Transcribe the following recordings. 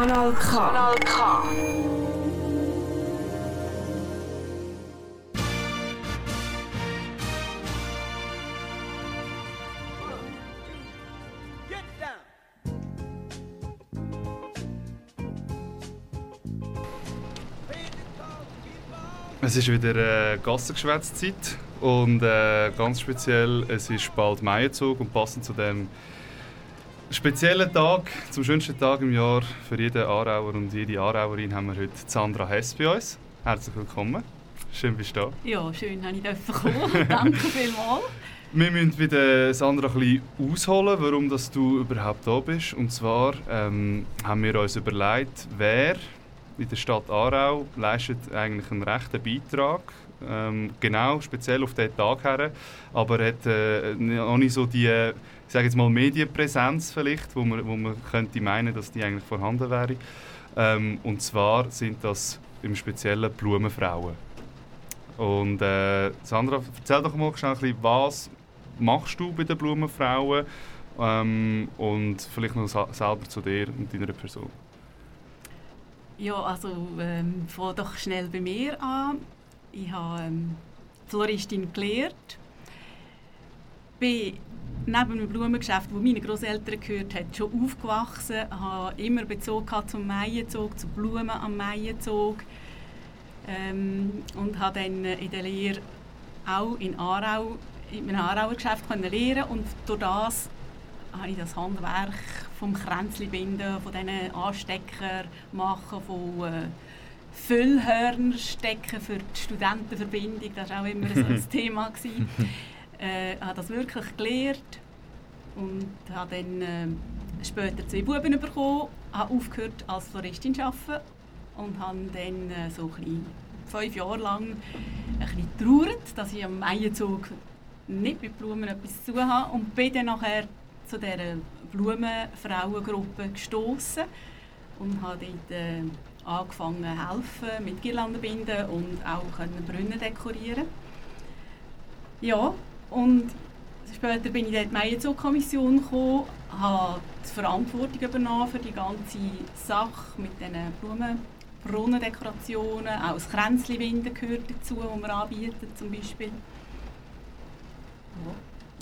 Kanal K. Kanal K. Es ist wieder äh, Gassengeschwätzzeit und äh, ganz speziell, es ist bald Maienzug und passend zu dem speziellen Tag, zum schönsten Tag im Jahr für jeden Aarauer und jede Aarauerin haben wir heute Sandra Hess bei uns. Herzlich willkommen. Schön bist du da. Ja, schön, dass ich kommen Danke vielmals. Wir müssen wieder Sandra ein bisschen ausholen, warum dass du überhaupt da bist. Und zwar ähm, haben wir uns überlegt, wer in der Stadt Aarau leistet eigentlich einen rechten Beitrag. Ähm, genau, speziell auf diesen Tag her. Aber er hat äh, noch nicht so die, ich sage jetzt mal Medienpräsenz vielleicht, wo man, wo man könnte meinen, dass die eigentlich vorhanden wäre. Ähm, und zwar sind das im Speziellen Blumenfrauen. Und äh, Sandra, erzähl doch mal schnell ein was machst du bei den Blumenfrauen ähm, und vielleicht noch selber zu dir und deiner Person. Ja, also ähm, fange doch schnell bei mir an. Ich habe ähm, Floristin gelernt. Bin neben einem Blumengeschäft, das meine Großeltern gehört haben, schon aufgewachsen. habe immer Bezug zum Maienzug, zu Blumen am Maienzug. Ähm, und habe dann in der Lehre auch in Aarau, in einem Aarauer Geschäft lernen und durch das habe ich das Handwerk vom Kränzli binden, von diesen Anstecker machen, von äh, Füllhörner stecken für die Studentenverbindung. Das war auch immer so ein Thema. Ich äh, habe das wirklich gelernt und habe dann äh, später zwei Buben bekommen, habe aufgehört als Floristin zu arbeiten und habe dann äh, so ein fünf Jahre lang ein bisschen traurig, dass ich am Maienzug nicht mit Blumen etwas zu tun habe und bin dann nachher zu dieser Blumenfrauengruppe gestoßen und habe dort äh, angefangen zu helfen mit Girlanden binden und auch Brunnen dekorieren. Ja, und später bin ich in die Meierzug-Kommission gekommen, habe die Verantwortung übernommen für die ganze Sache mit diesen Blumen. Brunnendekorationen, auch das Kränzli-Winden gehört dazu, das wir anbieten zum Beispiel.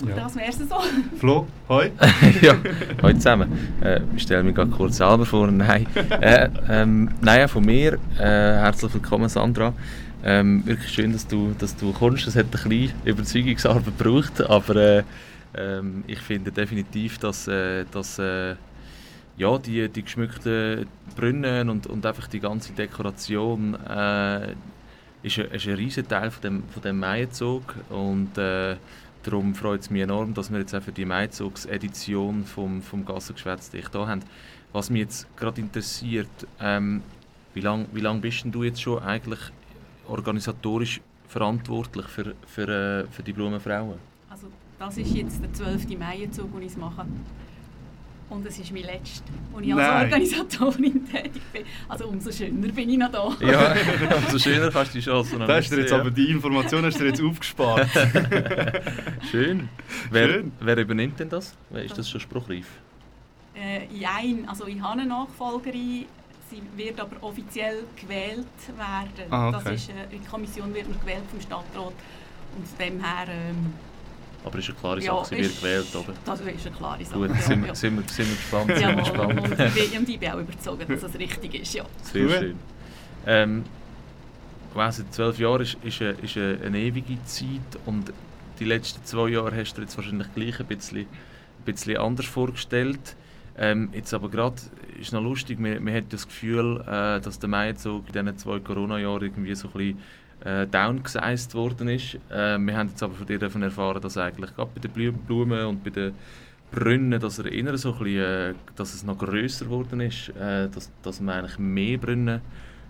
Ja. Das wäre es so. Flo, hoi. ja, hoi zusammen. Äh, ich stelle mich gerade kurz selber vor. Nein, äh, ähm, nein von mir. Äh, herzlich willkommen, Sandra. Ähm, wirklich schön, dass du, dass du kommst. Es hat ein bisschen Überzeugungsarbeit gebraucht, aber äh, ähm, ich finde definitiv, dass, äh, dass äh, ja, die, die geschmückten Brunnen und, und einfach die ganze Dekoration äh, ist, ein, ist ein riesen Teil von dem, von dem Maienzug und äh, Darum freut es mich enorm, dass wir jetzt auch für die Maizugs-Edition vom, vom Gassengeschwätz dich da haben. Was mich jetzt gerade interessiert, ähm, wie lange wie lang bist denn du jetzt schon eigentlich organisatorisch verantwortlich für, für, äh, für die Blumenfrauen? Also das ist jetzt der 12. Maizug, den ich mache. Und es ist mein letzter, wo ich als Nein. Organisatorin tätig bin. Also umso schöner bin ich noch da. Ja, umso schöner hast du die Chance. Da hast du jetzt aber die Information hast du jetzt aufgespart. Schön. Wer, Schön. wer übernimmt denn das? Ist das schon spruchreif? Äh, nein, also ich habe eine Nachfolgerin. Sie wird aber offiziell gewählt werden. Ah, okay. das ist, äh, die Kommission wird noch gewählt vom Stadtrat. Und von dem her... Ähm, aber es ist eine klare Sache, ja, sie wird gewählt, oder? Das ist eine klare Sache. Gut, sind, wir, sind, wir, sind wir gespannt. Sind ja, wir gespannt. Und, und, ich bin auch überzeugt, dass es richtig ist, ja. Sehr schön. Ähm, weiss, zwölf Jahre ist, ist, eine, ist eine ewige Zeit und die letzten zwei Jahre hast du jetzt wahrscheinlich gleich ein bisschen, ein bisschen anders vorgestellt. Ähm, jetzt aber gerade ist noch lustig, man, man hat das Gefühl, äh, dass der Maizug in diesen zwei Corona-Jahren irgendwie so ein bisschen äh, downgesized worden ist. Äh, wir haben jetzt aber von dir erfahren, dass eigentlich gerade bei den Blumen und bei den Brunnen, dass er so ein bisschen, äh, dass es noch grösser geworden ist, äh, dass, dass man eigentlich mehr Brunnen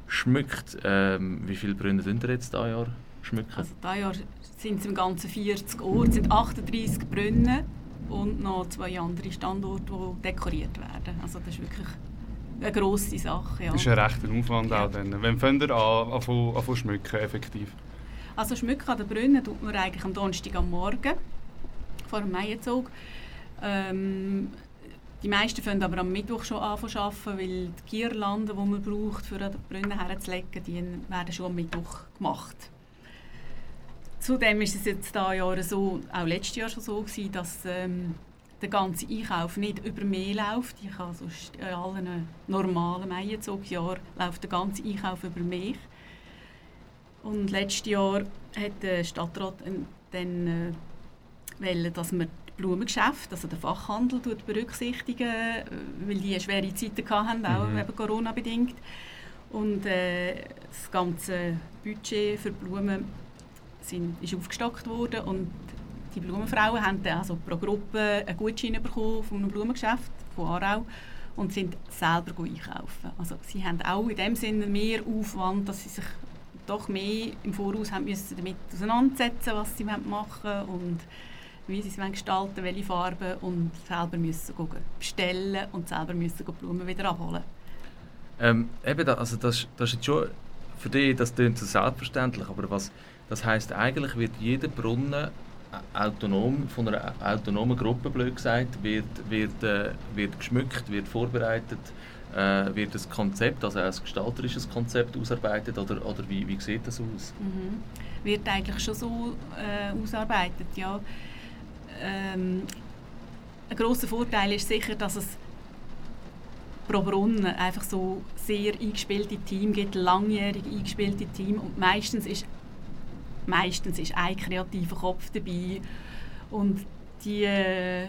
schmückt. Ähm, wie viele Brunnen sind ihr jetzt dieses Jahr schmücken? Also dieses Jahr sind es im Ganzen 40 Orte, sind 38 Brunnen und noch zwei andere Standorte, die dekoriert werden. Also das ist wirklich eine grosse Sache. Ja. Das ist ein rechter Aufwand ja. auch dann. Wann fängt ihr an, an, an schmücken effektiv? Also schmücken an den Brunnen tut man eigentlich am Donnerstag am Morgen vor dem Maienzug. Ähm, Die meisten fangen aber am Mittwoch schon an zu arbeiten, weil die Girlanden, die man braucht, für die Brunnen herzulegen, die werden schon am Mittwoch gemacht. Zudem ist es jetzt dieses Jahr so, auch letztes Jahr schon so gewesen, dass ähm, der ganze Einkauf nicht über mehr läuft. Ich habe sonst in allen normalen Maienzugjahren läuft der ganze Einkauf über mich. Und letztes Jahr hat der Stadtrat dann äh, wollen, dass man Blumengeschäft, also den Fachhandel, berücksichtigen, weil die schwere Zeiten hatten, auch mhm. eben Corona-bedingt. Und äh, das ganze Budget für Blumen sind, ist aufgestockt worden und die Blumenfrauen haben dann also pro Gruppe einen Gutschein bekommen von einem Blumengeschäft von Aarau und sind selber einkaufen. Also sie haben auch in dem Sinne mehr Aufwand, dass sie sich doch mehr im Voraus haben müssen damit auseinandersetzen, was sie machen wollen und wie sie es gestalten welche Farben und selber müssen bestellen und selber müssen die Blumen wieder abholen. Ähm, eben da, also das, das ist schon für dich, das klingt so selbstverständlich, aber was, das heißt eigentlich wird jeder Brunnen autonom, von einer autonomen Gruppe, blöd gesagt, wird, wird, äh, wird geschmückt, wird vorbereitet, äh, wird ein Konzept, also ein gestalterisches Konzept ausarbeitet oder, oder wie, wie sieht das aus? Mhm. Wird eigentlich schon so äh, ausarbeitet, ja. Ähm, ein großer Vorteil ist sicher, dass es pro Brunnen einfach so sehr eingespielte Team gibt, langjährig eingespielte Team und meistens ist meistens ist ein kreativer Kopf dabei und die äh,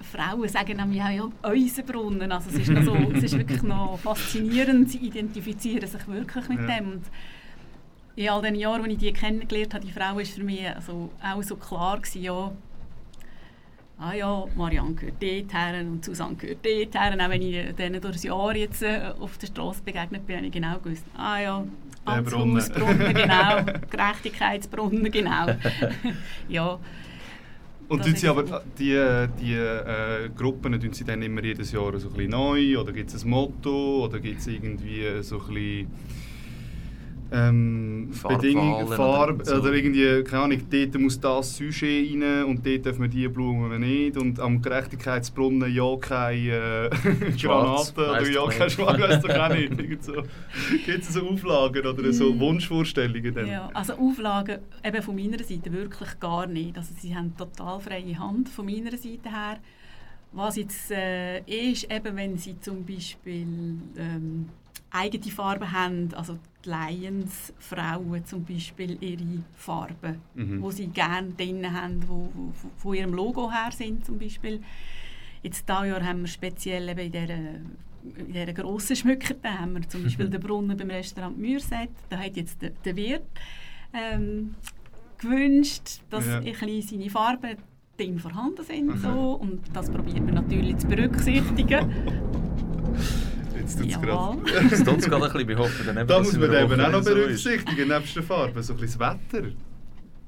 Frauen sagen nämlich auch, ja, unser Brunnen, also es ist, noch so, es ist wirklich noch faszinierend, sie identifizieren sich wirklich mit ja. dem und in all den Jahren, als ich die kennengelernt habe, die Frau ist für mich also auch so klar gewesen, ja, ah ja, Marianne gehört dort her und Susanne gehört dort her. Auch wenn ich denen durch das Jahr jetzt äh, auf der Straße begegnet bin, habe ich genau gewusst, ah ja, Brunnen, genau, Gerechtigkeitsbrunnen, genau. ja. Und tun sie aber die, die äh, Gruppen tun sie dann immer jedes Jahr so ein bisschen neu? Oder gibt es ein Motto? Oder gibt es irgendwie so ein bisschen ähm, Bedingungen, Farbe, oder, so. oder, irgendwie, keine Ahnung, dort muss das Sujet rein und dort dürfen wir diese Blumen nicht und am Gerechtigkeitsbrunnen ja keine äh, Granaten oder ja kein Schwarz, weißt du auch nicht. Gibt so, es so Auflagen oder so mm. Wunschvorstellungen? Dann? Ja, also Auflagen eben von meiner Seite wirklich gar nicht. Also sie haben total freie Hand von meiner Seite her. Was jetzt äh, ist, eben wenn sie zum Beispiel ähm, eigene Farben haben, also die Lions-Frauen zum Beispiel ihre Farben, mhm. wo sie gerne drin haben, wo, wo, von ihrem Logo her sind zum Beispiel. Jetzt dieses Jahr haben wir speziell eben in dieser, in dieser grossen Schmücke, da haben wir zum Beispiel den Brunnen beim Restaurant Mürset, da hat jetzt der, der Wirt ähm, gewünscht, dass ja. ein seine Farben drin vorhanden sind. Mhm. So, und das probiert man natürlich zu berücksichtigen. Jetzt tut es gerade. Jetzt tut es gerade ein bisschen. Wir hoffen dann eben, Da muss man eben auch noch berücksichtigen, nebst der Farbe, so ein bisschen das Wetter.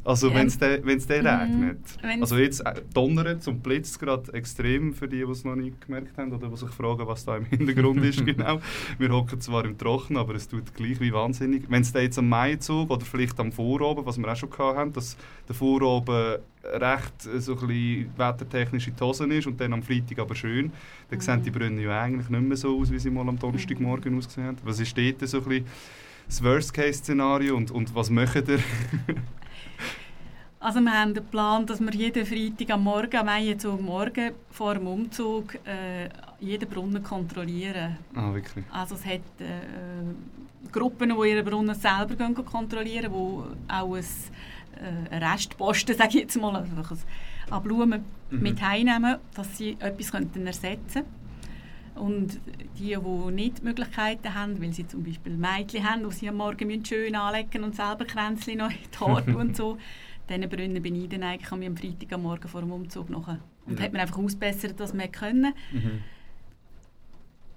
Also wenn es mhm. regnet. Wenn's also jetzt äh, donnert und blitzt gerade extrem für die, die es noch nicht gemerkt haben oder die sich fragen, was da im Hintergrund ist genau. Wir hocken zwar im Trocken, aber es tut gleich wie wahnsinnig. Wenn es jetzt am Maizug oder vielleicht am Vorabend, was wir auch schon hatten, dass der Vorabend recht äh, so ein bisschen wettertechnisch in die Hosen ist und dann am Freitag aber schön, dann mhm. sehen die Brunnen ja eigentlich nicht mehr so aus, wie sie mal am Donnerstagmorgen mhm. ausgesehen haben. Was ist dort so ein bisschen das Worst-Case-Szenario und, und was macht ihr? Also wir haben den Plan, dass wir jeden Freitag am Morgen, am Einzug morgen vor dem Umzug äh, jeden Brunnen kontrollieren. Ah, wirklich? Also es hat äh, Gruppen, die ihre Brunnen selber gehen kontrollieren, die auch ein, äh, Restposten, sage ich jetzt mal, also an Blumen mhm. mit heimnehmen, dass sie etwas könnten ersetzen und die, die nicht Möglichkeiten haben, weil sie zum Beispiel Mädchen haben, die sie am Morgen schön anlegen und selber Kränzchen noch in die Haare und so, diesen Brunnen bin ich dann eigentlich am Freitag am Morgen vor dem Umzug noch. Und ja. hat man einfach ausbessert, was wir können. Mhm.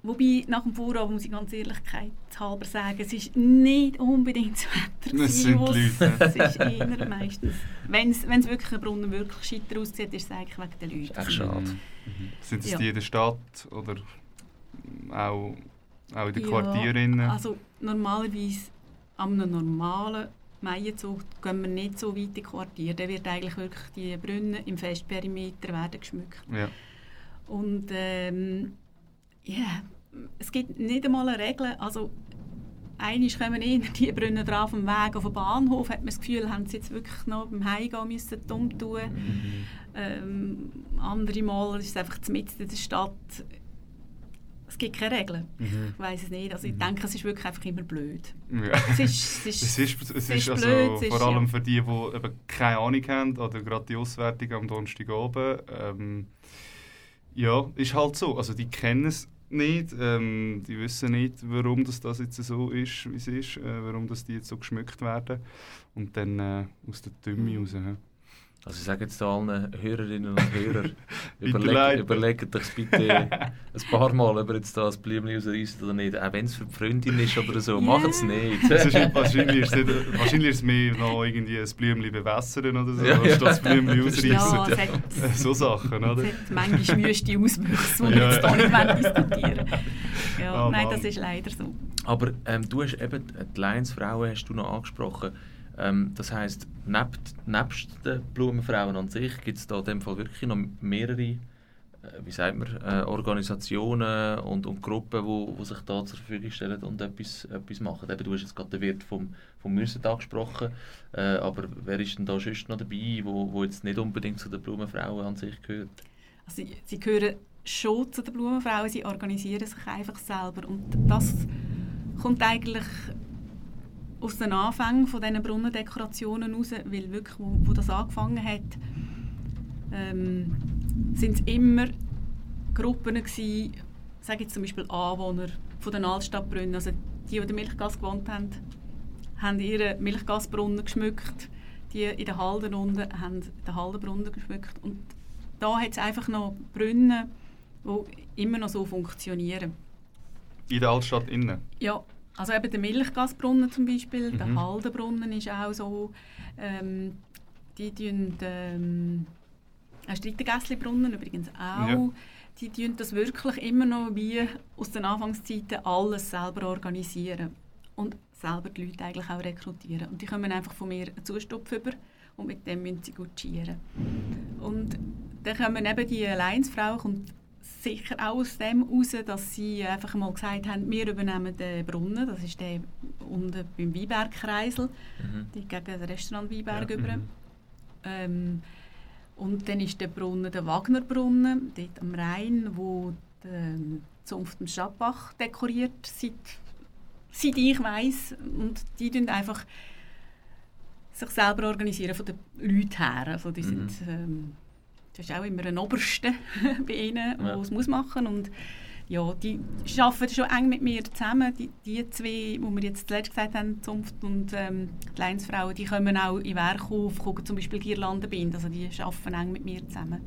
Wobei, nach dem Vorabend muss ich ganz Ehrlichkeit halber sagen, es ist nicht unbedingt das Wetter. Das sind die Leute. Es ist eher meistens, wenn es wirklich ein Brunnen wirklich scheiter aussieht, ist es eigentlich wegen den Leuten. Echt schade. Mhm. Sind es ja. die in der Stadt oder auch, auch in den ja, Quartieren? Also normalerweise an einem normalen Maienzug gehen wir nicht so weit in Quartier. Da wird eigentlich wirklich die Brunnen im Festperimeter werden geschmückt. Ja. Und ähm, ja, es gibt nicht einmal eine Regel. Also, einmal kommen eh die Brunnen drauf am Weg auf den Bahnhof, hat man das Gefühl, haben sie jetzt wirklich noch beim Heimgehen müssen dumm tun. Mhm. Ähm, andere Mal ist es einfach mitten in der Stadt. Es gibt keine Regeln. Mhm. Ich weiß es nicht. Also ich denke, es ist wirklich einfach immer blöd. Ja. Es ist, es ist, Es ist, es es ist ist also blöd, vor allem ja. für die, die eben keine Ahnung haben oder gerade die Auswertung am Donnerstag oben. Ähm, ja, ist halt so. Also die kennen es nicht, ähm, die wissen nicht, warum das, das jetzt so ist, wie es ist, äh, warum das die jetzt so geschmückt werden. Und dann äh, aus der Tümme raus. Ja. Also ich sage jetzt da allen Hörerinnen und Hörern, Bitte überlegt, euch bitte ein paar Mal, ob ihr jetzt da das Blümchen rausreißt oder nicht. Auch wenn es für die Freundin ist oder so, Ja. macht es nicht. Es ist, wahrscheinlich, ist es, nicht- wahrscheinlich ist es mehr noch irgendwie ein Blümchen bewässern oder so, Ja, ja. anstatt das Blümchen ja, ausreißen. es hat, So Sachen, oder? es hat manchmal wüste Auswüchse, die Ja, wir jetzt ja. hier nicht diskutieren ja, Oh, Nein, Mann. das ist leider so. Aber ähm, du hast eben die Lions-Frauen hast du noch angesprochen. Ähm, das heisst, nebst, nebst den Blumenfrauen an sich gibt es da in dem Fall wirklich noch mehrere äh, wie sagt man, äh, Organisationen und, und Gruppen, die wo, wo sich da zur Verfügung stellen und etwas, etwas machen. Eben, du hast jetzt gerade den Wirt vom, vom Mürset angesprochen, äh, aber wer ist denn da sonst noch dabei, wo, wo jetzt nicht unbedingt zu den Blumenfrauen an sich gehört? Also, sie, gehören schon zu den Blumenfrauen, sie organisieren sich einfach selber. Und das kommt eigentlich aus den Anfängen von diesen Brunnendekorationen raus, weil wirklich, wo, wo das angefangen hat, ähm, sind es immer Gruppen gewesen, sage jetzt zum Beispiel Anwohner von den Altstadtbrunnen, also die, die in der Milchgasse gewohnt haben, haben ihre Milchgasbrunnen geschmückt, die in der Halden unten haben den Haldenbrunnen geschmückt und da hat es einfach noch Brunnen, die immer noch so funktionieren. In der Altstadt innen. Ja, also eben der Milchgasbrunnen zum Beispiel, der Mhm. Haldenbrunnen ist auch so. Ähm, die tun ähm, ein Streitengässli-Brunnen übrigens auch. Ja. Die tun das wirklich immer noch wie aus den Anfangszeiten alles selber organisieren und selber die Leute eigentlich auch rekrutieren. Und die kommen einfach von mir einen Zustupf über und mit dem müssen sie gutschieren. Und dann kommen eben die Alliance-Frauen kommt sicher auch aus dem heraus, dass sie einfach mal gesagt haben, wir übernehmen den Brunnen, das ist der unten beim Weinbergkreisel, Mhm. die gegen das Restaurant Weinberg Ja, über. mhm. Ähm, und dann ist der Brunnen der Wagnerbrunnen, dort am Rhein, wo die Zunft im Stadtbach dekoriert, seit, seit ich weiß Und die tun einfach sich selber organisieren von den Leuten her. Also die sind, ähm, das ist auch immer ein Oberste bei ihnen, der Ja. es muss machen und ja, die arbeiten schon eng mit mir zusammen. Die, die zwei, wo wir jetzt zuletzt gesagt haben, Zunft und ähm, die Leinsfrauen, die kommen auch in Werkhof, gucken zum Beispiel Girlanden binden. Also die arbeiten eng mit mir zusammen.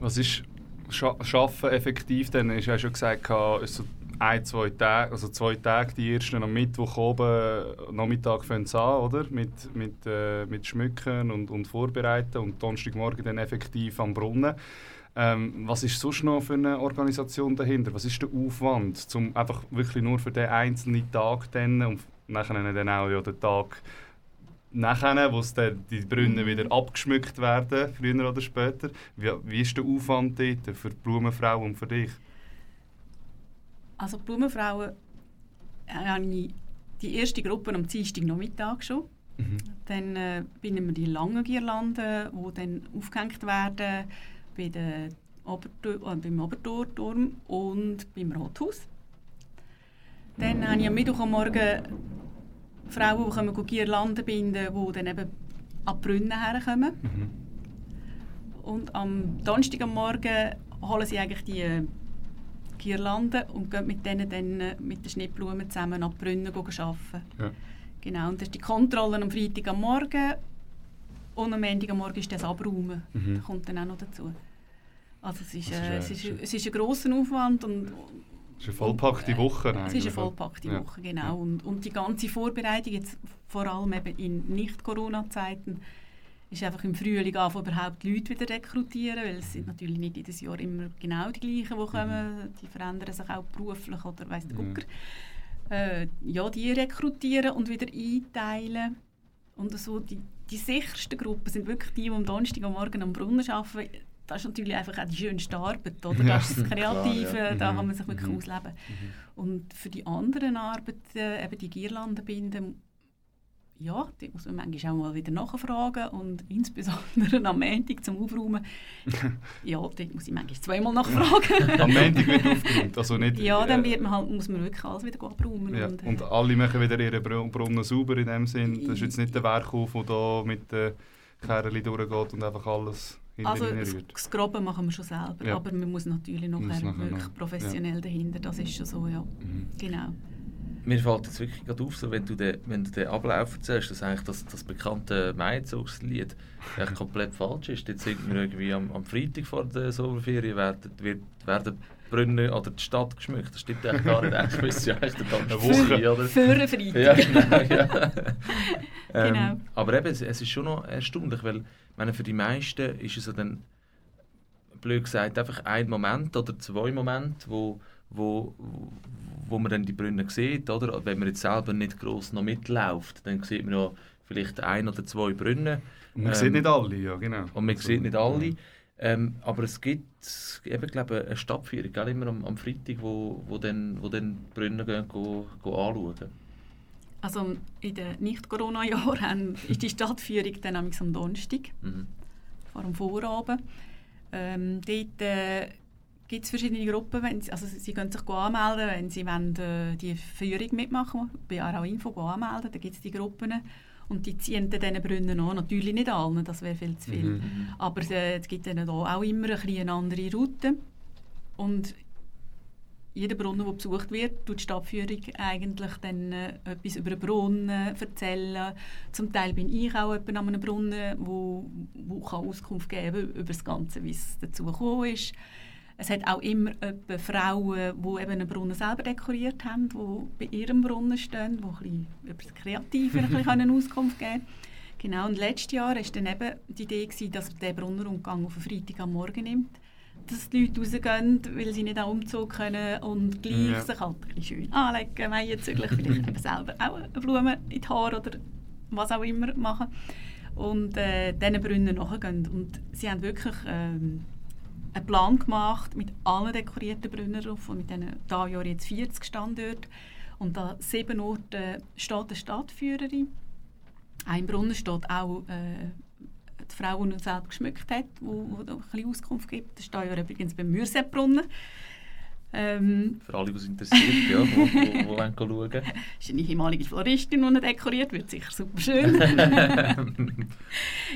Was ist Scha Schaffen effektiv? Dann hast du ja schon gesagt, es so ein, zwei Tage, also zwei Tage, die ersten am Mittwoch oben, Nachmittag fangen sie an, oder? Mit, mit, äh, mit Schmücken und, und Vorbereiten und Donnerstagmorgen dann effektiv am Brunnen. Ähm, was ist sonst noch für eine Organisation dahinter? Was ist der Aufwand, zum einfach wirklich nur für den einzelnen Tag dann und nachher dann auch ja, den Tag nachher, wo die Brunnen wieder abgeschmückt werden, früher oder später. Wie, wie ist der Aufwand dort für die Blumenfrau und für dich? Also die Blumenfrauen äh, habe ich die erste Gruppe am Dienstagnachmittag schon. Mhm. Dann äh, binden wir die langen Girlanden, die dann aufgehängt werden bei der Obertor, äh, beim Obertorturm und beim Rathaus. Dann habe ich am Mittwoch am Morgen Frauen, die kommen Girlanden binden, die dann eben an die Brunnen herkommen. Mhm. Und am Donnerstag am Morgen holen sie eigentlich die Girlanden und gehen mit denen dann äh, mit den Schnittblumen zusammen an die Brunnen arbeiten. Ja. Genau, und das ist die Kontrolle am Freitag am Morgen und am Montag am Morgen ist das Abräumen. Mhm. Das kommt dann auch noch dazu. Also es ist, ist, äh, äh, es ist, ist- es ist ein grosser Aufwand und Das ist eine vollpackte Woche. es ist eine vollpackte ja. Woche, genau. Ja. Und, und die ganze Vorbereitung, jetzt vor allem eben in Nicht-Corona-Zeiten, ist einfach im Frühling anfangen, überhaupt die Leute wieder rekrutieren, weil es sind natürlich nicht jedes Jahr immer genau die gleichen, die kommen. Die verändern sich auch beruflich oder weiss der Mhm. Ja. Gucker. Äh, ja, die rekrutieren und wieder einteilen. Und so die, die sichersten Gruppen sind wirklich die, die am Donnerstag am Morgen am Brunnen arbeiten. das ist natürlich einfach auch die schönste Arbeit, oder? Das ist das Kreative, Klar, ja. da Mhm. kann man sich wirklich Mhm. ausleben. Und für die anderen Arbeiten, eben die Girlanden binden, ja, die muss man manchmal auch mal wieder nachfragen und insbesondere am Montag zum Aufräumen, ja, dort muss ich manchmal zweimal nachfragen. Am Montag wird aufgeräumt. Also nicht, ja, dann äh, wird man halt, muss man wirklich alles wieder abräumen. Ja, und, äh, und alle machen wieder ihre Br- Brunnen sauber in dem Sinn. Das ist jetzt nicht der Werkhof, der da mit den Kerlen durchgeht und einfach alles Also hinterher das, das Grobe machen wir schon selber, Ja. aber man muss natürlich nachher wirklich noch, professionell dahinter, das ist schon so, ja. Mhm. Genau. Mir fällt jetzt wirklich gerade auf, so, wenn, du den, wenn du den Ablauf erzählst, dass eigentlich das, das bekannte Maizugslied komplett falsch ist. Jetzt sind wir irgendwie am, am Freitag vor der Sommerferien werden, wird, werden Brunnen oder die Stadt geschmückt. Das stimmt eigentlich gar nicht. Eigentlich müsste ja eigentlich ganze Eine Woche. sein, oder? Für einen Freitag. Ja, genau. Ja. ähm, Genau. Aber eben, es, es ist schon noch erstaunlich, weil meine, für die meisten ist es dann, blöd gesagt, einfach ein Moment oder zwei Momente, wo, wo, wo man dann die Brunnen sieht. Oder? Wenn man jetzt selber nicht gross noch mitläuft, dann sieht man ja vielleicht ein oder zwei Brunnen. Und man Ähm, sieht nicht alle, ja genau. Und man Also, sieht nicht alle. ja. Ähm, aber es gibt eben, glaube ich, eine Stadtführung, gell, immer am, am Freitag, wo, wo, dann, wo dann die Brunnen gehen, go, go anschauen. Also in den Nicht-Corona-Jahren ist die Stadtführung dann am am Donnerstag, Mhm. vor dem Vorabend. Ähm, dort äh, gibt es verschiedene Gruppen, wenn sie, also sie können sich anmelden, wenn sie wollen, äh, die Führung mitmachen bei Arau Info anmelden, da gibt es die Gruppen und die ziehen dann diese Brunnen an. Natürlich nicht allen, das wäre viel zu viel. Mhm. Aber äh, es gibt dann da auch immer ein eine andere Route. Und jeder Brunnen, der besucht wird, tut die Stadtführung eigentlich dann äh, etwas über den Brunnen erzählen. Zum Teil bin ich auch jemand an einem Brunnen, wo, wo kann Auskunft geben über das Ganze, wie es dazu gekommen ist. Es hat auch immer Frauen, die eben einen Brunnen selber dekoriert haben, die bei ihrem Brunnen stehen, die ein bisschen über das Kreative ein bisschen Auskunft geben können. Genau, und letztes Jahr war dann eben die Idee, gewesen, dass man den Brunnenumgang auf einen Freitag am Morgen nimmt. Dass die Leute rausgehen, weil sie nicht auch Umzug können und gleich Ja. sich halt ein bisschen schön anlegen, Weihen züglich, vielleicht eben selber auch eine Blume in die Haare oder was auch immer machen. Und äh, diesen Brunnen nachgehen. Und sie haben wirklich ähm, einen Plan gemacht mit allen dekorierten Brunnen drauf und mit diesen da Jahr jetzt 40 Standorten. Und an sieben Orten steht eine Stadtführerin. Ein Brunnen steht auch äh, die Frau, die ihn selbst geschmückt hat, die ein bisschen Auskunft gibt. Das steht ja übrigens beim Mürsetbrunnen. Ähm, Für alle, die es interessiert, ja, wo, wo, wo wollen schauen. ist eine ehemalige Floristin, die dekoriert wird, sicher super schön.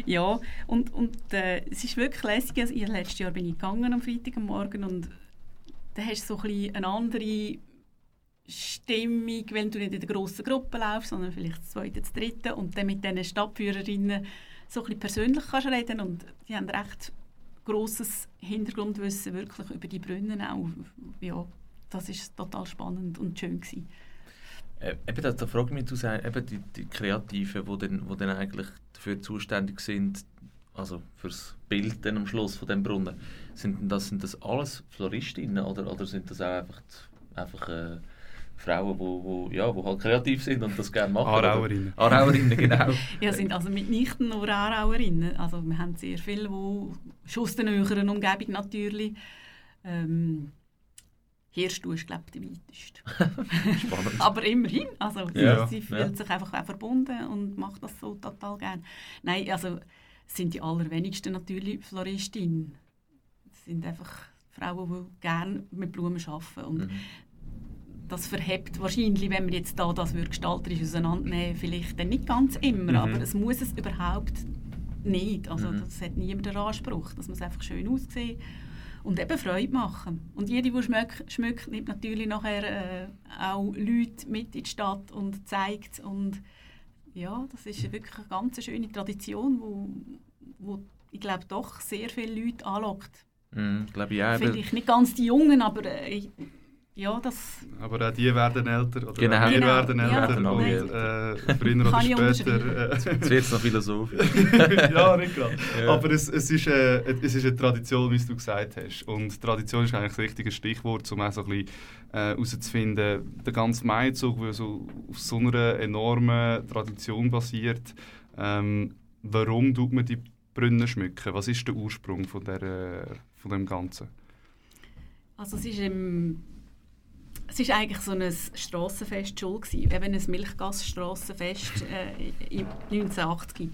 ja, und, und äh, es ist wirklich lässig. Also, ich, letztes Jahr bin ich gegangen am Freitag am Morgen und da hast du so ein bisschen eine andere Stimmung, wenn du nicht in der grossen Gruppe laufst, sondern vielleicht das zweite, das dritte und dann mit diesen Stadtführerinnen so ein bisschen persönlich kannst reden und die haben recht grosses Hintergrundwissen wirklich über die Brunnen auch. Ja, das ist total spannend und schön gewesen. Äh, eben, da, da frage ich mich, du sagst, eben die, die Kreativen, die dann, wo dann eigentlich dafür zuständig sind, also fürs Bild dann am Schluss von dem Brunnen, sind das, sind das alles Floristinnen oder, oder sind das auch einfach, einfach äh, Frauen, die wo, wo, ja, wo halt kreativ sind und das gerne machen? oder? Aarauerinnen. Aarauerinnen, genau. Ja, sind also mitnichten nur Aarauerinnen. Also wir haben sehr viele, die schon aus der näheren Umgebung natürlich. Ähm, Hirschstuhl ist, glaube ich, der weiteste. Spannend. Aber immerhin, also sie, Ja, sie fühlt ja. sich einfach auch verbunden und macht das so total gerne. Nein, also es sind die allerwenigsten natürlich Floristinnen. Es sind einfach Frauen, die gerne mit Blumen arbeiten. Und Mhm. Das verhebt wahrscheinlich, wenn wir jetzt da das gestalterisch auseinandernehmen, vielleicht dann nicht ganz immer, Mhm. aber es muss es überhaupt nicht. Also Mhm. das hat niemand den Anspruch, dass man es einfach schön aussieht und eben Freude machen. Und jede, die schmückt, schmückt nimmt natürlich nachher äh, auch Leute mit in die Stadt und zeigt und ja, das ist wirklich eine ganz schöne Tradition, wo, wo ich glaube doch sehr viele Leute anlockt. Mhm, glaube ich auch. Vielleicht nicht ganz die Jungen, aber äh, ja, das Aber auch die werden älter. Oder Genau. wir Genau, werden ja, älter. genau. und, äh, früher oder später. Jetzt Äh, wird es noch philosophisch. ja, nicht gerade. Ja. Aber es, es, ist, äh, es ist eine Tradition, wie du gesagt hast. Und Tradition ist eigentlich das richtige Stichwort, um auch so ein bisschen äh, herauszufinden, der ganze Maizug, der so auf so einer enormen Tradition basiert, ähm, warum tut man die Brunnen schmücken? Was ist der Ursprung von, der, von dem Ganzen? Also es ist, im, es ist eigentlich so ein Strassenfest schon gewesen, eben ein Milchgasstrassenfest äh, im 1980.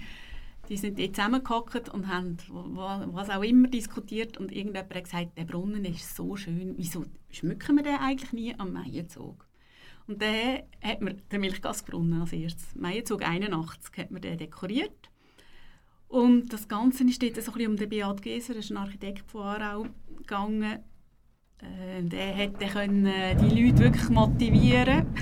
Die sind dort zusammengehockt und haben was auch immer diskutiert und irgendjemand hat gesagt, der Brunnen ist so schön, wieso schmücken wir den eigentlich nie am Maienzug? Und dann hat man den Milchgasbrunnen als erstes. Maienzug 81 hat man den dekoriert. Und das Ganze ist dort so ein bisschen um den Beat Geser, das ist ein Architekt von Aarau, gegangen. Äh, der hätte können äh, die Leute wirklich motivieren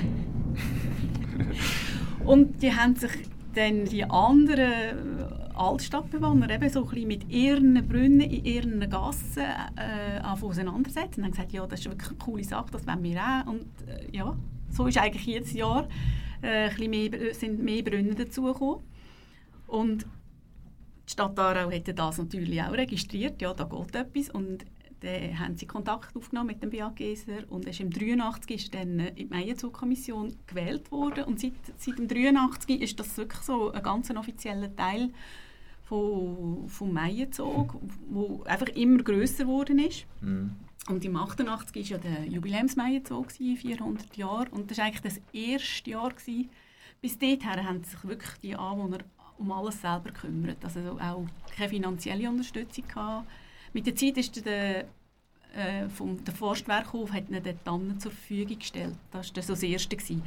Und die haben sich dann die anderen Altstadtbewohner eben so ein bisschen mit ihren Brunnen in ihren Gassen äh, auseinandersetzen und haben gesagt, ja, das ist wirklich eine coole Sache, das wollen wir auch. Und äh, ja, so ist eigentlich jedes Jahr äh, ein mehr, sind mehr Brunnen dazugekommen. Und die Stadt Aarau hätte das natürlich auch registriert, ja, da geht etwas. Und dann haben sie Kontakt aufgenommen mit dem BAGeser und ist im 83 ist dann in die Meienzug-Kommission gewählt worden und seit, seit dem 83 ist das wirklich so ein ganz offizieller Teil von, vom Meienzug, wo einfach immer größer geworden ist. Mhm. Und im 88 war ja der Jubiläumsmeienzug, 400 Jahre. Und das war eigentlich das erste Jahr. Gewesen. Bis dahin haben sich wirklich die Anwohner um alles selber gekümmert. Also auch keine finanzielle Unterstützung gehabt. Mit der Zeit ist der, äh, vom, der Forstwerkhof hat ihnen die Tannen zur Verfügung gestellt. Das war so das Erste. Gewesen.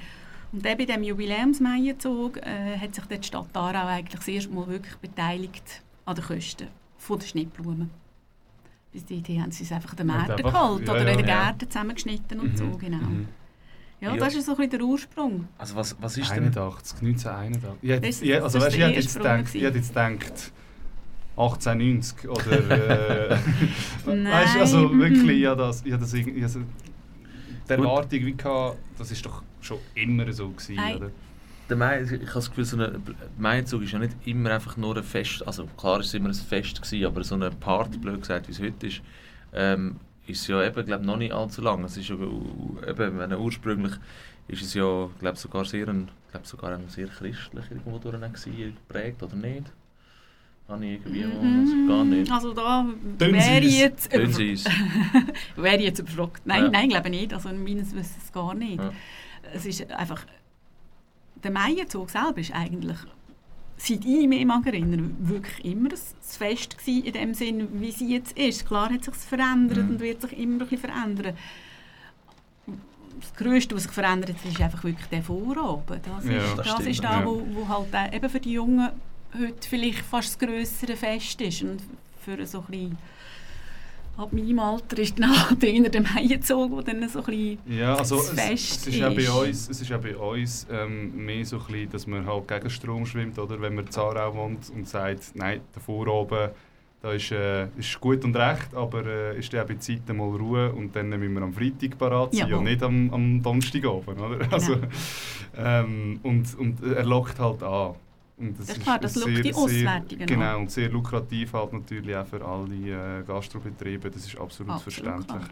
Und bei diesem Jubiläumsmeienzug äh, hat sich die Stadt Aarau eigentlich das erste Mal wirklich beteiligt an den Kosten der Schnittblumen. Bis dahin haben sie es einfach den Märkten geholt ja, oder ja, in den Gärten zusammengeschnitten und mhm. so, genau. Mhm. Ja, das ist so ein bisschen der Ursprung. Also was, was ist 81, 1981. Ich hätte, ich, also, weißt, ich hätte jetzt gedacht, ich hätte jetzt gedacht 1890 oder... Äh, weißt, also wirklich, ja, das, ich das, ich, also, die Erwartung wie gehabt, das ist doch schon immer so gewesen, oder? Der Mai, ich habe das Gefühl, so ein Maizug ist ja nicht immer einfach nur ein Fest, also klar ist es immer ein Fest gewesen, aber so eine Party, blöd gesagt, wie es heute ist, ähm, ist es ja eben, glaube noch nicht allzu lang. Es ist ja, eben, wenn ursprünglich ist es ja, glaube sogar sehr, ein, glaub, sogar sehr christlich irgendwo durch geprägt, oder nicht? Habe ich irgendwie mhm. also gar nicht. Also da wäre ich jetzt, wäre jetzt überfragt. Nein, ja. nein, glaube nicht. Also meines Wissens gar nicht. Ja. Es ist einfach... Der Maienzug selber ist eigentlich, seit ich mich mag erinnern, wirklich immer ein Fest gewesen, in dem Sinn, wie sie jetzt ist. Klar hat sich verändert mhm. und wird sich immer ein bisschen verändern. Das Größte, was sich verändert, ist einfach wirklich der Vorabend. Das ist, ja, das, das ist da, wo, wo halt eben für die Jungen heute vielleicht fast das grössere Fest ist. Und für so ein bisschen, ab meinem Alter ist dann halt eher der Maienzug, der dann so ein bisschen ja, also das Fest es, es ist. Ja bei uns, es ist ja bei uns ähm, mehr so ein bisschen, dass man halt gegen Strom schwimmt, oder? wenn man in Zarau wohnt und sagt, nein, davor oben da ist, äh, ist gut und recht, aber äh, ist dann bei Zeit mal Ruhe und dann müssen wir am Freitag parat sein ja. und nicht am, am Donnerstagabend. Oder? Genau. Also, ähm, und, und er lockt halt an. Und das, das ist klar, das lockt die Auswertungen Genau, und sehr lukrativ halt natürlich auch für alle äh, Gastrobetriebe, das ist absolut, absolut verständlich.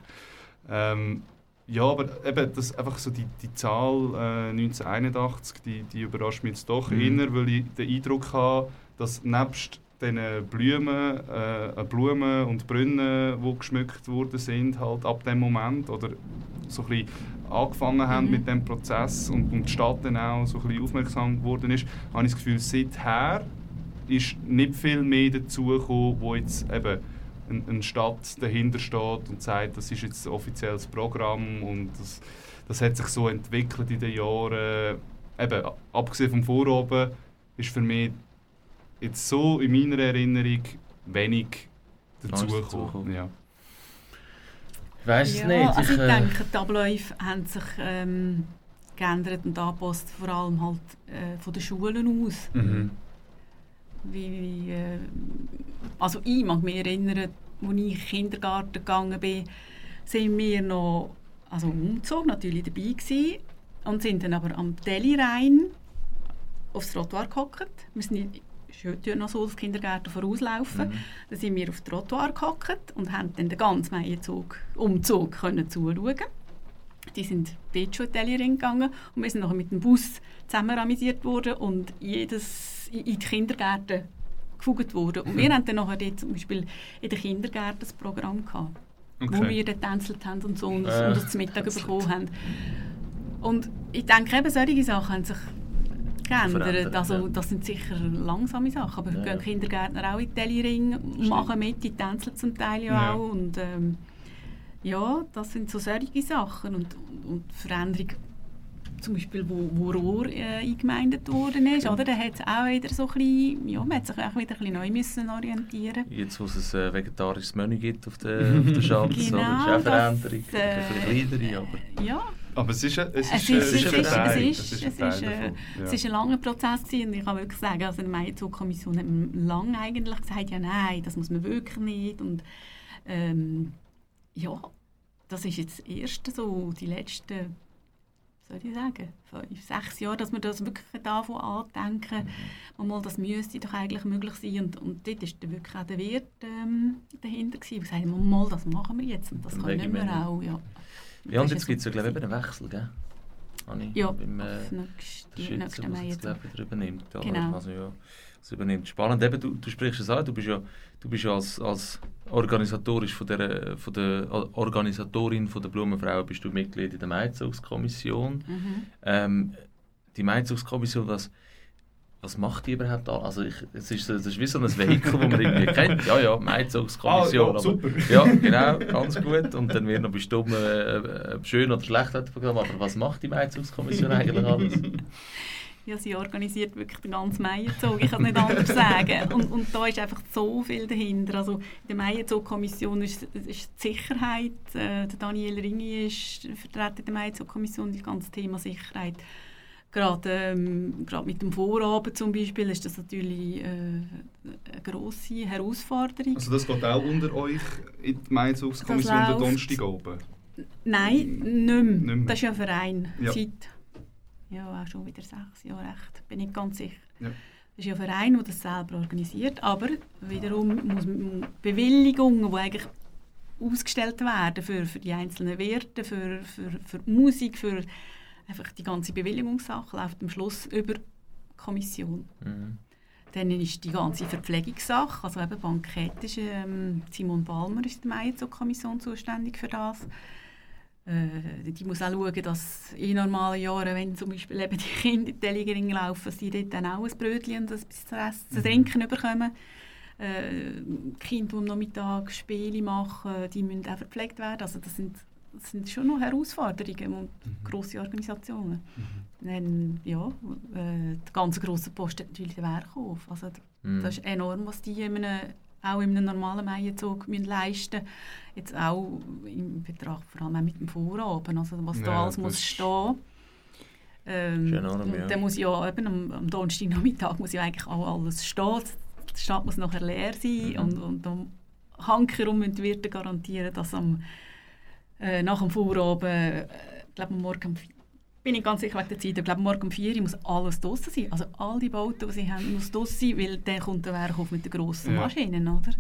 Ähm, ja, aber eben das, einfach so die, die Zahl äh, 1981, die, die überrascht mich jetzt doch mhm. eher, weil ich den Eindruck habe, dass nebst den Blumen, äh, Blumen und Brunnen, die geschmückt worden sind, halt ab dem Moment oder so ein bisschen angefangen haben mhm. mit dem Prozess und, und die Stadt dann auch so ein bisschen aufmerksam geworden ist, habe ich das Gefühl, seither ist nicht viel mehr dazugekommen, wo jetzt eben eine Stadt dahinter steht und sagt, das ist jetzt ein offizielles Programm und das, das hat sich so entwickelt in den Jahren. Eben, abgesehen vom Vorhaben ist für mich jetzt so in meiner Erinnerung wenig dazugekommen. Ja. Ich weiß es ja, nicht. Also ich, äh... denke, die Abläufe haben sich ähm, geändert und angepasst, vor allem halt äh, von den Schulen aus. Mhm. Wie, wie äh, also ich mag mich erinnern, als ich in den Kindergarten gegangen bin, sind wir noch also Umzug natürlich dabei gewesen, und sind dann aber am Deli rein aufs Trottoir gehockt. Wir sind ist heute noch so, dass Kindergärten vorauslaufen. Mhm. Dann sind wir auf dem Trottoir gehockt und haben dann den ganzen Maienzug, Umzug können zuschauen. Die sind dort schon in die gegangen und wir sind nachher mit dem Bus zusammen amüsiert worden und jedes in die Kindergärten gefugt worden. Und wir haben dann nachher dort zum Beispiel in den Kindergärten ein Programm gehabt, wo Okay. wir dann tänzelt haben und so und, Äh, und das zum Mittag bekommen haben. Und ich denke eben, solche Sachen haben sich geändert. Also ja. das sind sicher langsame Sachen, aber Ja, gehen Kindergärtner auch in die Telling, machen mit, die tänzeln zum Teil ja, Ja. auch. Und, ähm, ja, das sind so solche Sachen und, und Veränderung zum Beispiel, wo, wo Rohr äh, eingemeindet worden ist, oder? Da hat es auch wieder so ein bisschen, ja, man hat sich auch wieder ein bisschen neu müssen orientieren Jetzt, wo es ein äh, vegetarisches Menü gibt auf der, auf der Schanze, Genau, oder? ist auch eine das, Veränderung. äh, ein bisschen kleinere, aber... Ja, Aber es ist, ein- es ist, ist, es ist, ein es ist, langer Prozess und ich kann wirklich sagen, also die Meierzucht-Kommission hat mir lange eigentlich gesagt, ja nein, das muss man wirklich nicht und ähm, ja, das ist jetzt das erste so, die letzten, soll ich sagen, fünf, sechs Jahre, dass wir das wirklich davon andenken, Mhm. mal, das müsste doch eigentlich möglich sein und, und dort ist dann wirklich auch der Wert ähm, dahinter gewesen, wo sagt, mal, das machen wir jetzt und das können wir auch, ja. Ja, und Das jetzt gibt es ja, glaube ich, einen Wechsel, gell? Anni? Ja, Beim, äh, auf der nächste, Schütze, nächste der Mai jetzt, glaube übernimmt. Genau. Also, ja, es übernimmt. Spannend. Eben, du, du sprichst es an, du bist ja, du bist ja als, als organisatorisch von der, von der Organisatorin von der Blumenfrauen bist du Mitglied in der Maizugskommission. Mhm. Ähm, die Maizugskommission, was, was macht die überhaupt an? Also ich, es ist, das ist wie so ein Vehikel, das man irgendwie kennt. Ja, ja, Maizugskommission. Ah, ja, aber- super. Ja, genau, ganz gut. Und dann wird noch bestimmt äh, äh, schön oder schlecht Programm. Aber was macht die Maizugskommission eigentlich alles? Ja, sie organisiert wirklich den ganzen Meierzug. Ich kann es nicht anders sagen. Und, und da ist einfach so viel dahinter. Also in der Meierzug-Kommission ist, ist die Sicherheit. Äh, der Daniel Ringi ist vertreten in der Meierzug-Kommission, das ganze Thema Sicherheit. Gerade, ähm, gerade mit dem Vorabend zum Beispiel ist das natürlich äh, eine grosse Herausforderung. Also das geht auch unter euch in die Das der. Donnerstag oben? Nein, nicht mehr. Nicht mehr. Das ist ja ein Verein. Ja. Seit ja, auch schon wieder sechs Jahre recht, bin ich ganz sicher. Ja. Das ist ja ein Verein, der das selber organisiert, aber wiederum muss Bewilligungen, die eigentlich ausgestellt werden für, für die einzelnen Werte, für, für, für Musik, für einfach die ganze Bewilligungssache, läuft am Schluss über die Kommission. Mhm. Dann ist die ganze Verpflegungssache, also eben Bankett ist, ähm, Simon Balmer ist die Meierzug-Kommission zuständig für das. Äh, die muss auch schauen, dass in normalen Jahren, wenn zum Beispiel eben die Kinder in die Telligering laufen, sie dort dann auch ein Brötchen und zu essen, zu trinken bekommen. Äh, Kinder, die am Nachmittag Spiele machen, die müssen auch verpflegt werden. Also das sind, das sind schon noch Herausforderungen und grosse Organisationen. Dann, ja, äh, der ganz grosse Post hat natürlich der Werkhof. Also, Mhm. das ist enorm, was die in einem, auch in einem normalen Meierzug müssen leisten müssen. Jetzt auch im Betracht vor allem auch mit dem Vorabend, also was da Ja, alles das muss stehen. Ähm, enorm, und ja. dann muss ja eben am, am Donnerstagnachmittag muss ja eigentlich auch alles stehen. Die Stadt muss nachher leer sein Mhm. und, und am Hankerum müssen die Wirte garantieren, dass am, äh, nach dem Vorabend, äh, glaube Morgen um bin ich ganz sicher wegen der Zeit, ich glaube morgen um 4 Uhr muss alles draussen sein. Also all die Bauten, die sie haben, muss draussen sein, weil dann kommt der Werkhof mit den grossen Ja. Maschinen, oder?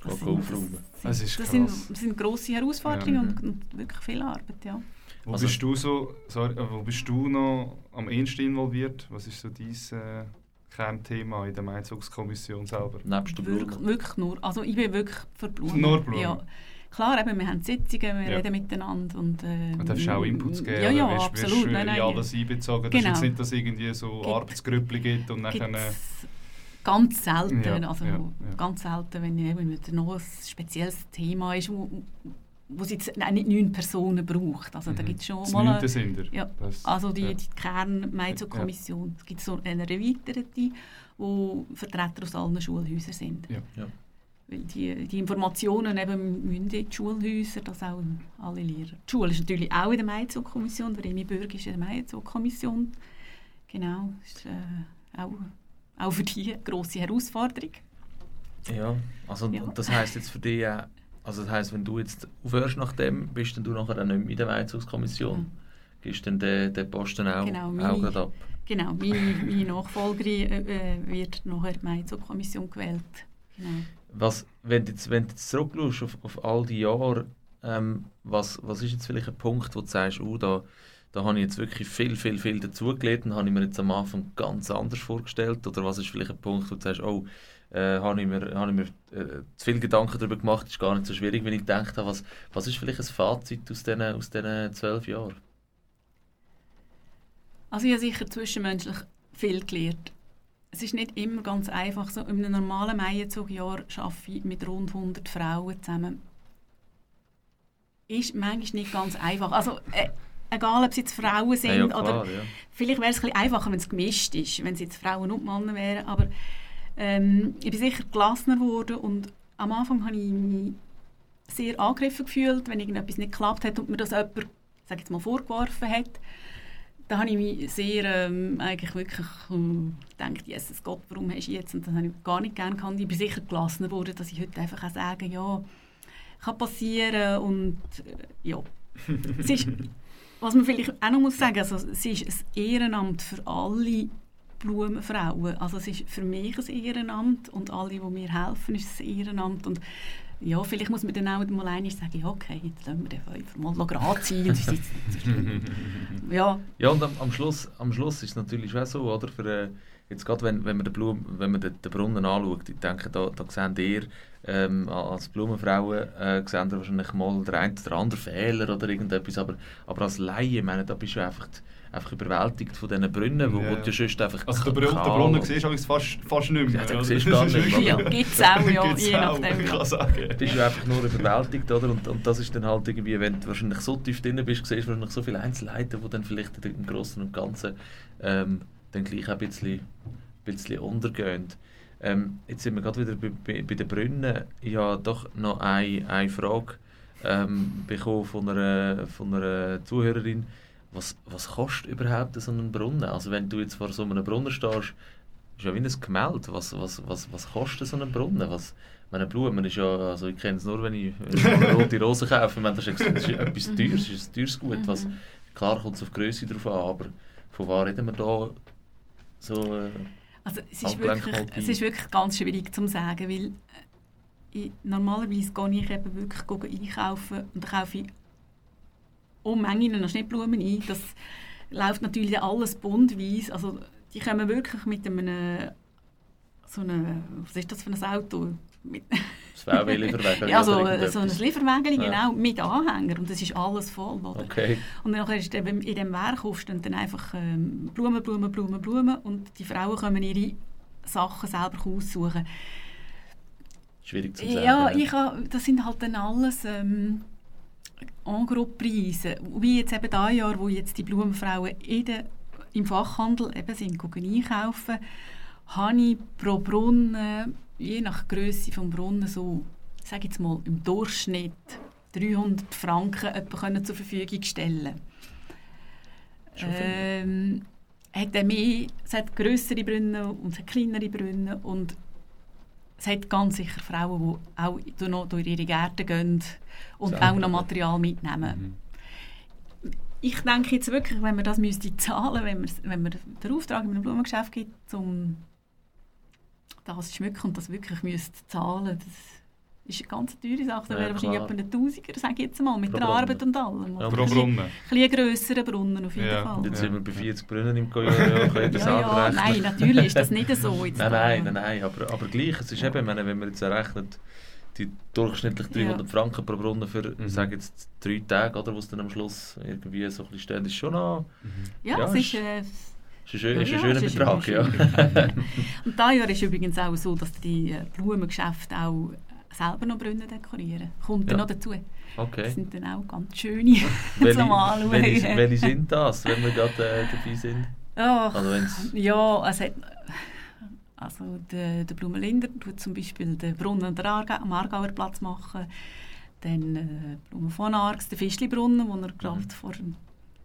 Kann sind-. Das ist das sind, krass. das sind grosse Herausforderungen Ja. und, und wirklich viel Arbeit, ja. Wo Also- bist du so, sorry, wo bist du noch am ehesten involviert? Was ist so dein äh, Kernthema in der Mainzugskommission selber? Nebst der Wirklich, Blumen. wirklich nur. Also ich bin wirklich für Blumen. Nur Blumen? Ja. Klar, eben, wir haben Sitzungen, wir Ja. reden miteinander. Und, äh, Du darfst auch Inputs geben, Ja, ja, wirst, absolut. wirst nein, in nein, alles einbezogen. Das ist Genau. nicht, dass es irgendwie so Gibt- Arbeitsgrüppli gibt und nachher... gibt's ganz selten. Ja, also ja, ja. ganz selten, wenn eben wieder noch ein spezielles Thema ist, wo, wo es jetzt nicht neun Personen braucht. Also da Mhm. gibt es schon Das mal... Eine, sind ihr. ja, Das- also die, ja. die Kern-Meizo-Kommission. Es gibt so eine erweiterte, wo Vertreter aus allen Schulhäusern sind. Ja. Ja. Die, die Informationen eben müssen in die Schulhäuser, das auch alle Lehrer. Die Schule ist natürlich auch in der Meizog-Kommission, der Remi Bürg ist in der Meizog-Kommission. Genau, das ist äh, auch, auch für die eine grosse Herausforderung. Ja, also Ja. und das heisst jetzt für dich auch, also das heisst, wenn du jetzt aufhörst nach dem, bist dann du nachher auch nicht mehr in der Meinungskommission. Gibst dann den, den Posten auch, Genau, auch meine- gerade ab. Genau, meine, meine Nachfolgerin äh, äh, wird nachher die Meizog-Kommission gewählt. Genau. Was, wenn du jetzt, jetzt zurückschaust auf, auf all die Jahre, ähm, was, was ist jetzt vielleicht ein Punkt, wo du sagst, oh, da, da habe ich jetzt wirklich viel, viel, viel dazugelernt und habe ich mir jetzt am Anfang ganz anders vorgestellt? Oder was ist vielleicht ein Punkt, wo du sagst, oh, äh, habe ich mir, habe ich mir äh, zu viel Gedanken darüber gemacht, ist gar nicht so schwierig, wenn ich gedacht habe, was, was ist vielleicht ein Fazit aus diesen, aus zwölf Jahren? Also ich habe sicher zwischenmenschlich viel gelernt. Es ist nicht immer ganz einfach. So in einem normalen Maienzugjahr arbeite ich mit rund 100 Frauen zusammen. Ist manchmal nicht ganz einfach. Also, äh, egal ob es jetzt Frauen sind Ja, klar, oder ja. vielleicht wäre es ein bisschen einfacher, wenn es gemischt ist, wenn es jetzt Frauen und Männer wären. Aber ähm, ich bin sicher gelassener geworden und am Anfang habe ich mich sehr angegriffen gefühlt, wenn irgendetwas nicht geklappt hat und mir das jemand, sag ich jetzt mal, vorgeworfen hat. Da habe ich mich sehr ähm, eigentlich wirklich ähm, gedacht, Jesus Gott, warum hast du jetzt? Und das habe ich gar nicht gerne gehabt. Ich bin sicher gelassener geworden, dass ich heute einfach auch sagen ja, kann passieren und äh, ja. es ist, was man vielleicht auch noch muss sagen, also es ist ein Ehrenamt für alle Blumenfrauen. Also es ist für mich ein Ehrenamt und alle, die mir helfen, ist es ein Ehrenamt und ja, vielleicht muss man dann auch mal einmal sagen, ja, okay, jetzt lassen wir den Fünfer mal gerade sein. Ja, Ja, und am, am, Schluss, am Schluss ist es natürlich schon so, oder? Für, äh, jetzt gerade wenn, wenn man, den, Blum, wenn man den, den Brunnen anschaut, ich denke, da, da seht ihr ähm, als Blumenfrauen äh, seht ihr wahrscheinlich mal den einen oder anderen Fehler oder irgendetwas, aber, aber als Laie, ich meine, da bist du einfach, einfach überwältigt von diesen Brunnen, wo, Ja. wo du sonst einfach Also den, kahl- Brunnen, den Brunnen siehst du fast, fast nicht mehr. Ja, den siehst du gar nicht mehr. ja gibt es auch, ja, Gibt's je auch, nachdem. Ich Ja. kann sagen. bist du einfach nur überwältigt, oder? Und, und das ist dann halt irgendwie, wenn du wahrscheinlich so tief drin bist, siehst du wahrscheinlich so viele Einzelheiten, die dann vielleicht im Großen und Ganzen ähm, dann gleich auch ein bisschen, ein bisschen untergehen. Ähm, jetzt sind wir gerade wieder bei, bei, bei den Brunnen. Ich habe doch noch eine, eine Frage ähm, bekommen von einer, von einer Zuhörerin. Was, was kostet überhaupt so ein Brunnen? Also wenn du jetzt vor so einem Brunnen stehst, ist ja wie ein Gemälde. Was, was, was, was kostet so ein Brunnen? Was, meine Blumen ist ja, also ich kenne es nur, wenn ich, wenn ich rote Rose kaufe. Ich meine, das, ist, das ist etwas Teures, das ist ein teures Gut. Was, Mhm. klar kommt es auf die Größe drauf an, aber von wo reden wir da so... Äh, Also es ist, wirklich, es ist wirklich ganz schwierig zu sagen, weil äh, ich, normalerweise gehe ich eben wirklich einkaufen und kaufe ich Unmengen an Schnittblumen ein. Das läuft natürlich alles buntweise. Also die kommen wirklich mit einem so einem, was ist das für ein Auto? Mit, das VW-Lieferwagen ja, so, oder so ein. Lieferwagen, Ja. genau, mit Anhänger und das ist alles voll. Oder? Okay. Und dann ist eben in diesem Werk stehen dann einfach ähm, Blumen, Blumen, Blumen, Blumen und die Frauen können ihre Sachen selber aussuchen. Schwierig zu sagen. Ja, ich das sind halt dann alles ähm, En-Gros-Preise. Wie jetzt eben dieses Jahr, wo jetzt die Blumenfrauen der, im Fachhandel eben sind einkaufen, habe ich pro Brunnen, je nach Größe des Brunnen, so, sage jetzt mal, im Durchschnitt 300 Franken können zur Verfügung stellen ähm, hat er mehr, es hat grössere Brunnen und es hat kleinere Brunnen und es hat ganz sicher Frauen, die auch noch durch ihre Gärten gehen und Selber. auch noch Material mitnehmen. Mhm. Ich denke jetzt wirklich, wenn man das müsste zahlen, wenn man, wenn man den Auftrag in einem Blumengeschäft gibt, um das zu schmücken und das wirklich müsste zahlen, das ist eine ganz teure Sache. Da Ja, wäre wahrscheinlich etwa ein Tausiger, sage ich jetzt mal, mit Pro der Brunnen. Arbeit und allem. Ja, Pro ein bisschen- Brunnen. ein bisschen grösseren Brunnen auf jeden Ja. Fall. Und jetzt Ja. sind wir bei 40 Brunnen im Jahr, ja, Ja, ja, nein, natürlich ist das nicht so. Jetzt Nein, nein, nein, nein, aber, aber gleich, es ist eben, meine, wenn man jetzt errechnet, die durchschnittlich 300 Franken pro Brunnen für, Mhm. ich sage jetzt drei Tage, oder, wo es dann am Schluss irgendwie so ein bisschen steht, ist schon noch Ja, Ja, es ist- ist, äh, ist ein, schön, Ja, ist ein ja, schöner ist Betrag. ein Ja. Und dieses Jahr ist übrigens auch so, dass die Blumengeschäfte auch selber noch Brunnen dekorieren. Kommt dann Ja. noch dazu. Das Okay. sind dann auch ganz schöne zum Anschauen. welche, welche sind das, wenn wir gerade äh, dabei sind? Ach, Also ja, hat, also der, der Blumenlinder tut zum Beispiel den Brunnen an der am Aargauer Platz machen. Dann äh, Blumen von Arx, den Fischlibrunnen, den er gerade vor dem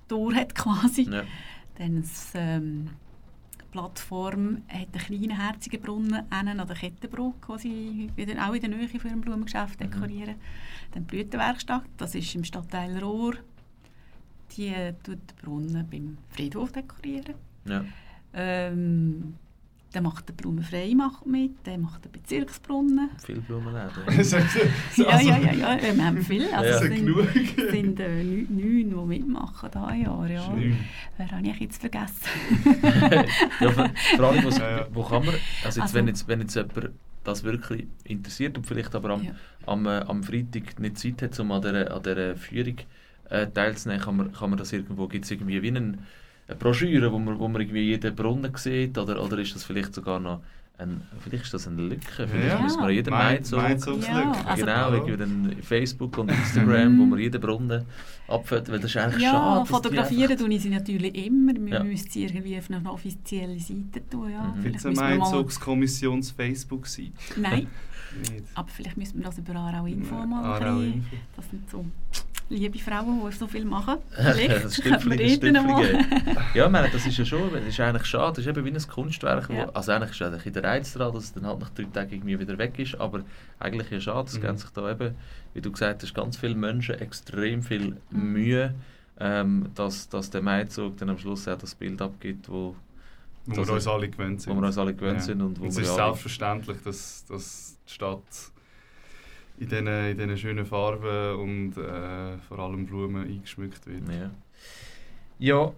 Tor hat quasi. ja. Dann das, ähm, Plattform hat einen kleinen herzigen Brunnen einen an der Kettenbrücke, den sie wieder auch in der Nähe von ihrem Blumengeschäft Mhm. dekorieren. Dann die Blütenwerkstatt, das ist im Stadtteil Rohr. Die äh, tut den Brunnen beim Friedhof dekorieren. Ja. Ähm, der macht den Blumenfrei macht mit, der macht den Bezirksbrunnen. Viel Blumenläden. Ja, also- ja, ja, ja, wir haben viel. Also Ja. sind, genug. es sind äh, neun, die mitmachen dieses Jahr. Ja. Schön. Wer habe ich jetzt vergessen? ja, vor, allem, ja. wo kann man, also jetzt, Also- wenn, jetzt, wenn jetzt jemand das wirklich interessiert und vielleicht aber am, Ja. am, äh, am Freitag nicht Zeit hat, um an dieser, an dieser Führung äh, teilzunehmen, kann man, kann man das irgendwo, gibt es irgendwie wie einen, eine Broschüre, wo man, wo man irgendwie jeden Brunnen sieht oder, oder ist das vielleicht sogar noch ein, vielleicht ist das eine Lücke, vielleicht Ja. müssen wir jeden Maizug Maizugslücke. Ja, also- genau, irgendwie dann Facebook und Instagram, wo man jeden Brunnen abfällt, weil das ist eigentlich Ja, schade. die fotografieren tue ich sie natürlich immer. Wir Ja. müssen sie irgendwie auf eine offizielle Seite tun. Ja. Mhm. Vielleicht eine müssen wir mal, Facebook-Seite? nein, Nicht. aber vielleicht müssen wir das über Aarau Info mal ein Aarau Info. Das sind so liebe Frauen, die so viel machen. Vielleicht das dort stimmt mal-. Ja, ich meine, das ist ja schon, das ist eigentlich schade, das ist eben wie ein Kunstwerk, Ja. wo, also eigentlich ist eigentlich der Reiz daran, dass es dann halt nach drei Tagen irgendwie wieder weg ist, aber eigentlich ja schade, es Mhm. geben sich da eben, wie du gesagt hast, ganz viele Menschen extrem viel Mhm. Mühe, ähm, dass, dass der Maizug dann am Schluss auch das Bild abgibt, wo, Wo wir uns alle gewöhnt wo sind. wir uns alle gewöhnt Ja. sind und wo Und es ist selbstverständlich, dass, dass die Stadt in diesen, in diesen schönen Farben und äh, vor allem Blumen eingeschmückt wird. Ja. ja,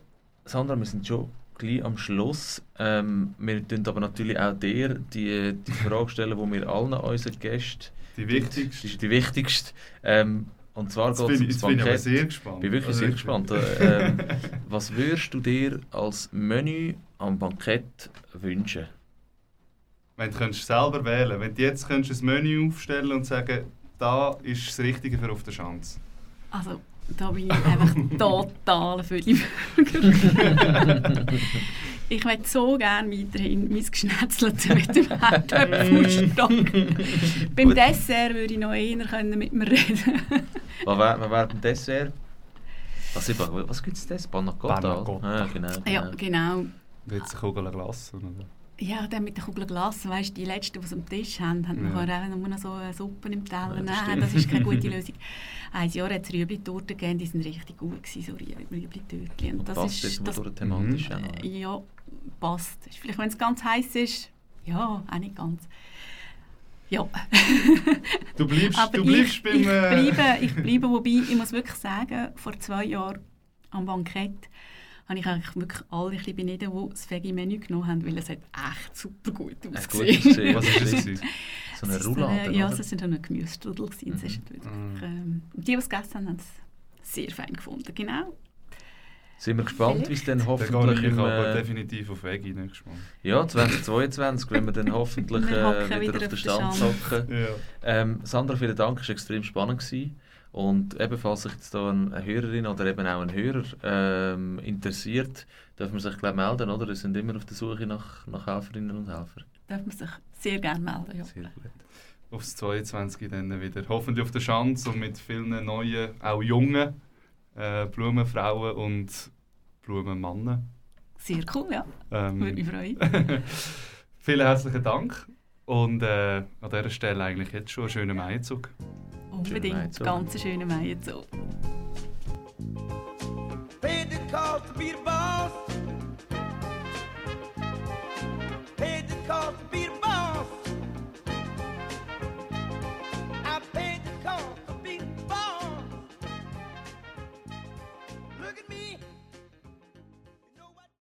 Sandra, wir sind schon gleich am Schluss. Ähm, wir tun aber natürlich auch dir die, die Frage stellen, die wir allen unseren Gästen Die wichtigste. ist die wichtigste. Ähm, und zwar geht es ums jetzt bin ich Bankett. sehr gespannt. Ich bin wirklich Also sehr gespannt. Äh, ähm, was würdest du dir als Menü am Bankett wünschen? Wenn du könntest selber wählen wenn du jetzt könntest ein Menü aufstellen und sagen, da ist das Richtige für auf der Chance. Also, da bin ich einfach total für die Burger. ich möchte so gerne weiterhin mein Geschnetzelte mit dem Herdöpfelstock. Beim Gut. Dessert würde ich noch eher können mit mir reden Was wäre wär beim Dessert? Was, was gibt es das? Panna Cotta? Panna Cotta. Ah, genau, genau. Ja, genau. Jetzt eine Kugel Glas. Oder? Ja, dann mit der Kugel Glas, weißt du, die letzten, die es am Tisch haben, haben Ja. nachher auch nur noch so eine Suppe im Teller. Ja, das Nein, das ist keine gute Lösung. Ein Jahr hat es Rüebli-Torten gegeben, die waren richtig gut, gewesen, so Rüebli- Rüebli-Törtchen. Und Und passt jetzt das, durch thematisch Mhm. auch noch. Ja, passt. Ist Vielleicht, wenn es ganz heiß ist, ja, auch nicht ganz. Ja, Du bleibst, aber du bleibst ich, beim... ich, äh, bleibe, ich bleibe, wobei, ich muss wirklich sagen, vor zwei Jahren am Bankett habe ich eigentlich wirklich alle ein bisschen beneden, die das Veggie-Menü genommen haben, weil es hat echt super gut gut ausgesehen. ausgesehen. Was ist das? So eine ist Roulade, Ja, oder? es war eine Gemüsestrudel. Es ist wirklich, Mhm. ähm, die, die es gegessen haben, haben es sehr fein gefunden. Genau. Sind wir gespannt, wie es dann Dann hoffentlich gehe ich im, aber äh, definitiv auf Veggie nächstes Mal. ja, 2022, wenn wir dann hoffentlich Wir äh, wieder wieder auf auf den Stand. hocken. Ja. Ähm, Sandra, vielen Dank, es war extrem spannend. Gewesen. Und ebenfalls sich jetzt da eine Hörerin oder eben auch ein Hörer ähm, interessiert, dürfen wir sich gleich melden, oder? Wir sind immer auf der Suche nach, nach Helferinnen und Helfern. Darf man sich sehr gerne melden. Ja. Sehr gut. Aufs 22 dann wieder. Hoffentlich auf der Chance und mit vielen neuen, auch jungen äh, Blumenfrauen und Blumenmannen. Sehr cool, ja. Ähm, Würde mich freuen. vielen herzlichen Dank. Und äh, an dieser Stelle eigentlich jetzt schon einen schönen Maizug. Unbedingt. Ganz schöne Meier so. Paid the cost to be the boss.